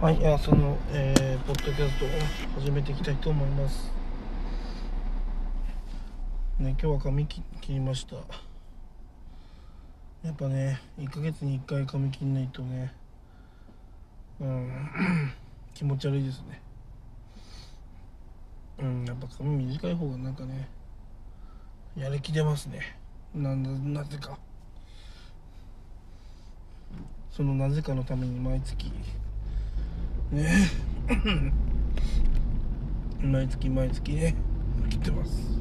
はい、いやその、えー、ポッドキャストを始めていきたいと思います。ね、今日は髪切りました。やっぱね、1ヶ月に1回髪切んないとね、うん、気持ち悪いですね。うん、やっぱ髪短い方がなんかね、やる気出ますね。なん、なぜか。そのなぜかのために毎月、ね。毎月毎月ね切ってます。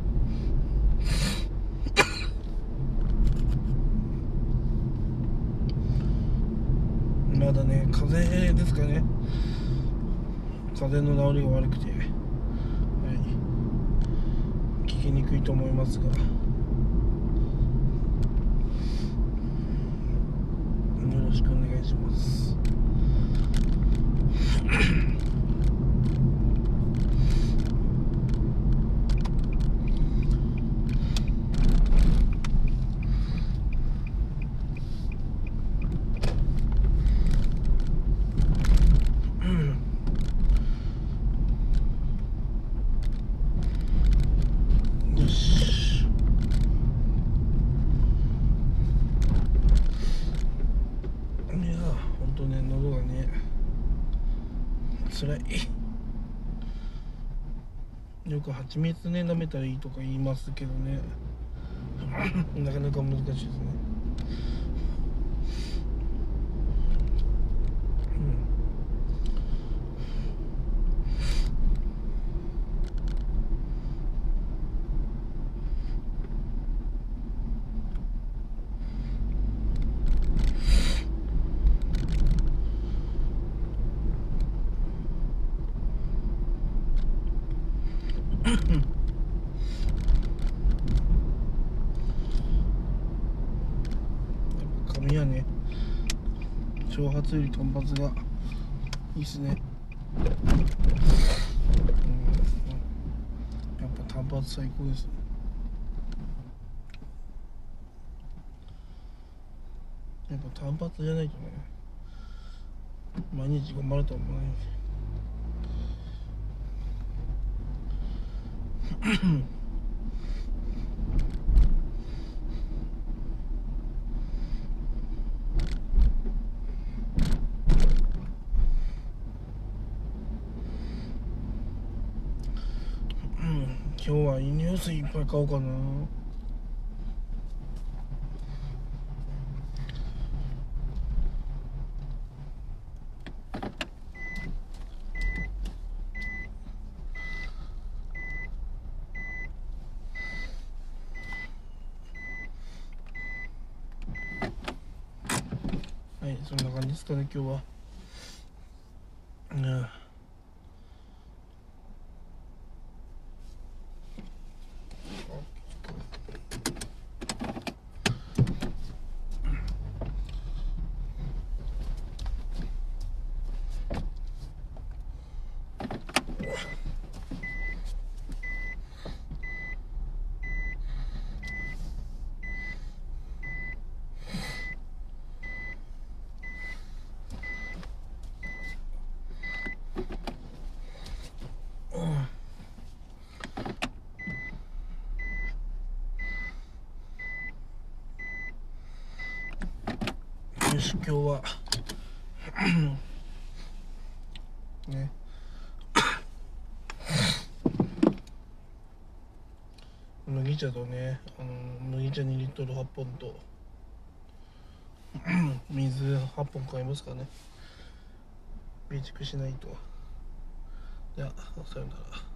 まだね風邪ですかね。風邪の治りが悪くて、はい、聞きにくいと思いますが。よろしくお願いします。Mm-hmm. 辛いよく蜂蜜ね舐めたらいいとか言いますけどね。なかなか難しいですね。髪はね長髪より短髪がいいっすね。うん。やっぱ短髪最高です。やっぱ短髪じゃないとね毎日頑張るとは思わないんでうん今日は飲料水いっぱい買おうかな。そんな感じですかね今日はうんよし今日は。ね。麦茶とねあの麦茶2リットル8本と 水8本買いますかね。備蓄しないと。ではさよなら。